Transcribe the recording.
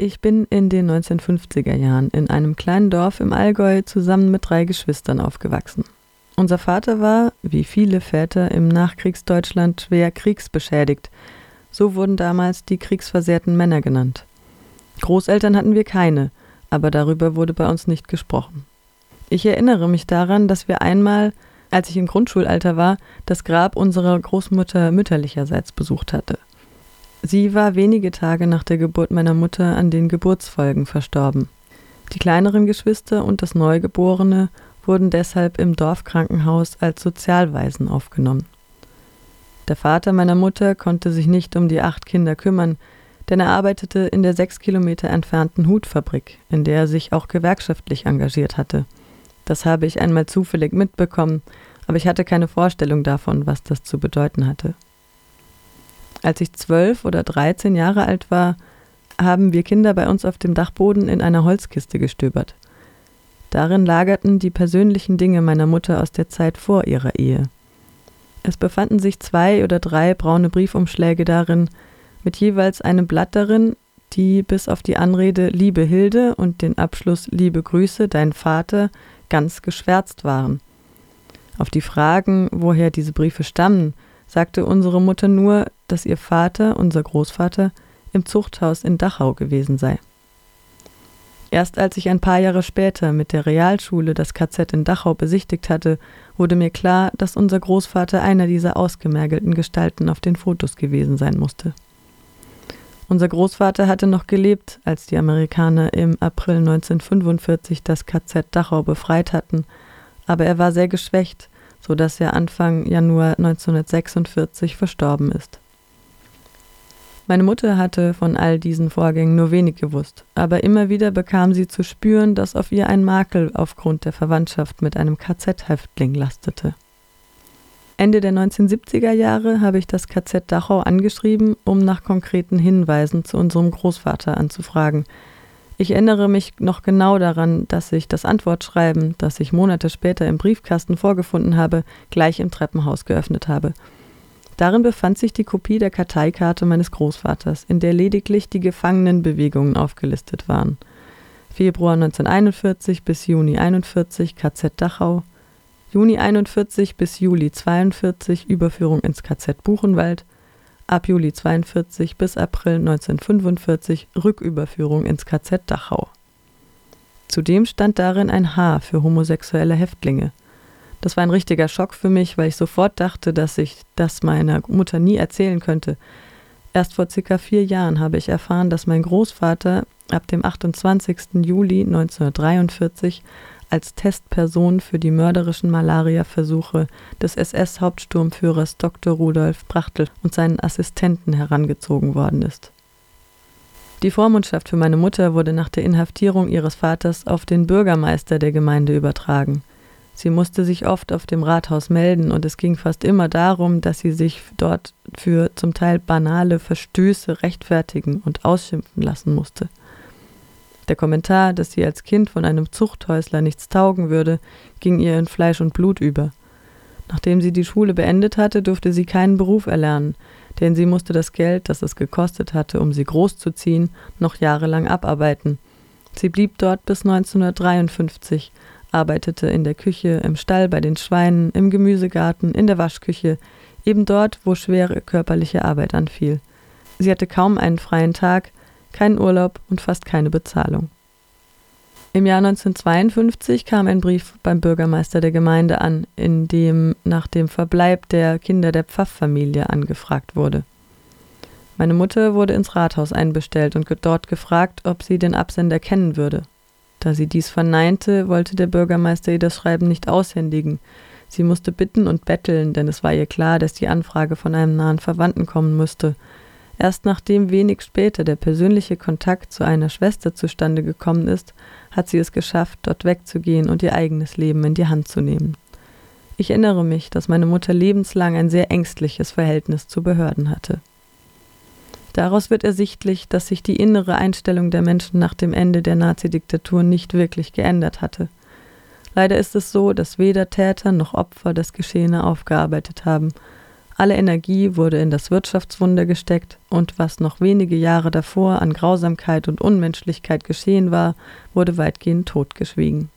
ich bin in den 1950er Jahren in einem kleinen Dorf im Allgäu zusammen mit drei Geschwistern aufgewachsen. Unser Vater war, wie viele Väter im Nachkriegsdeutschland, schwer kriegsbeschädigt. So wurden damals die kriegsversehrten Männer genannt. Großeltern hatten wir keine, aber darüber wurde bei uns nicht gesprochen. Ich erinnere mich daran, dass wir einmal, als ich im Grundschulalter war, das Grab unserer Großmutter mütterlicherseits besucht hatte. Sie war wenige Tage nach der Geburt meiner Mutter an den Geburtsfolgen verstorben. Die kleineren Geschwister und das Neugeborene wurden deshalb im Dorfkrankenhaus als Sozialwaisen aufgenommen. Der Vater meiner Mutter konnte sich nicht um die acht Kinder kümmern, denn er arbeitete in der sechs Kilometer entfernten Hutfabrik, in der er sich auch gewerkschaftlich engagiert hatte. Das habe ich einmal zufällig mitbekommen, aber ich hatte keine Vorstellung davon, was das zu bedeuten hatte. Als ich zwölf oder dreizehn Jahre alt war, haben wir Kinder bei uns auf dem Dachboden in einer Holzkiste gestöbert. Darin lagerten die persönlichen Dinge meiner Mutter aus der Zeit vor ihrer Ehe. Es befanden sich zwei oder drei braune Briefumschläge darin, mit jeweils einem Blatt darin, die bis auf die Anrede Liebe Hilde und den Abschluss Liebe Grüße, dein Vater ganz geschwärzt waren. Auf die Fragen, woher diese Briefe stammen, sagte unsere Mutter nur, dass ihr Vater, unser Großvater, im Zuchthaus in Dachau gewesen sei. Erst als ich ein paar Jahre später mit der Realschule das KZ in Dachau besichtigt hatte, wurde mir klar, dass unser Großvater einer dieser ausgemergelten Gestalten auf den Fotos gewesen sein musste. Unser Großvater hatte noch gelebt, als die Amerikaner im April 1945 das KZ Dachau befreit hatten, aber er war sehr geschwächt, so dass er Anfang Januar 1946 verstorben ist. Meine Mutter hatte von all diesen Vorgängen nur wenig gewusst, aber immer wieder bekam sie zu spüren, dass auf ihr ein Makel aufgrund der Verwandtschaft mit einem KZ-Häftling lastete. Ende der 1970er Jahre habe ich das KZ Dachau angeschrieben, um nach konkreten Hinweisen zu unserem Großvater anzufragen. Ich erinnere mich noch genau daran, dass ich das Antwortschreiben, das ich Monate später im Briefkasten vorgefunden habe, gleich im Treppenhaus geöffnet habe. Darin befand sich die Kopie der Karteikarte meines Großvaters, in der lediglich die Gefangenenbewegungen aufgelistet waren. Februar 1941 bis Juni 41 KZ Dachau, Juni 41 bis Juli 42 Überführung ins KZ Buchenwald, ab Juli 42 bis April 1945 Rücküberführung ins KZ Dachau. Zudem stand darin ein H für homosexuelle Häftlinge. Das war ein richtiger Schock für mich, weil ich sofort dachte, dass ich das meiner Mutter nie erzählen könnte. Erst vor circa vier Jahren habe ich erfahren, dass mein Großvater ab dem 28. Juli 1943 als Testperson für die mörderischen Malariaversuche des SS-Hauptsturmführers Dr. Rudolf Brachtel und seinen Assistenten herangezogen worden ist. Die Vormundschaft für meine Mutter wurde nach der Inhaftierung ihres Vaters auf den Bürgermeister der Gemeinde übertragen. Sie musste sich oft auf dem Rathaus melden und es ging fast immer darum, dass sie sich dort für zum Teil banale Verstöße rechtfertigen und ausschimpfen lassen musste. Der Kommentar, dass sie als Kind von einem Zuchthäusler nichts taugen würde, ging ihr in Fleisch und Blut über. Nachdem sie die Schule beendet hatte, durfte sie keinen Beruf erlernen, denn sie musste das Geld, das es gekostet hatte, um sie großzuziehen, noch jahrelang abarbeiten. Sie blieb dort bis 1953, arbeitete in der Küche, im Stall bei den Schweinen, im Gemüsegarten, in der Waschküche, eben dort, wo schwere körperliche Arbeit anfiel. Sie hatte kaum einen freien Tag, keinen Urlaub und fast keine Bezahlung. Im Jahr 1952 kam ein Brief beim Bürgermeister der Gemeinde an, in dem nach dem Verbleib der Kinder der Pfaffamilie angefragt wurde. Meine Mutter wurde ins Rathaus einbestellt und dort gefragt, ob sie den Absender kennen würde. Da sie dies verneinte, wollte der Bürgermeister ihr das Schreiben nicht aushändigen. Sie musste bitten und betteln, denn es war ihr klar, dass die Anfrage von einem nahen Verwandten kommen müsste, Erst nachdem wenig später der persönliche Kontakt zu einer Schwester zustande gekommen ist, hat sie es geschafft, dort wegzugehen und ihr eigenes Leben in die Hand zu nehmen. Ich erinnere mich, dass meine Mutter lebenslang ein sehr ängstliches Verhältnis zu Behörden hatte. Daraus wird ersichtlich, dass sich die innere Einstellung der Menschen nach dem Ende der Nazidiktatur nicht wirklich geändert hatte. Leider ist es so, dass weder Täter noch Opfer das Geschehene aufgearbeitet haben Alle Energie wurde in das Wirtschaftswunder gesteckt und was noch wenige Jahre davor an Grausamkeit und Unmenschlichkeit geschehen war, wurde weitgehend totgeschwiegen.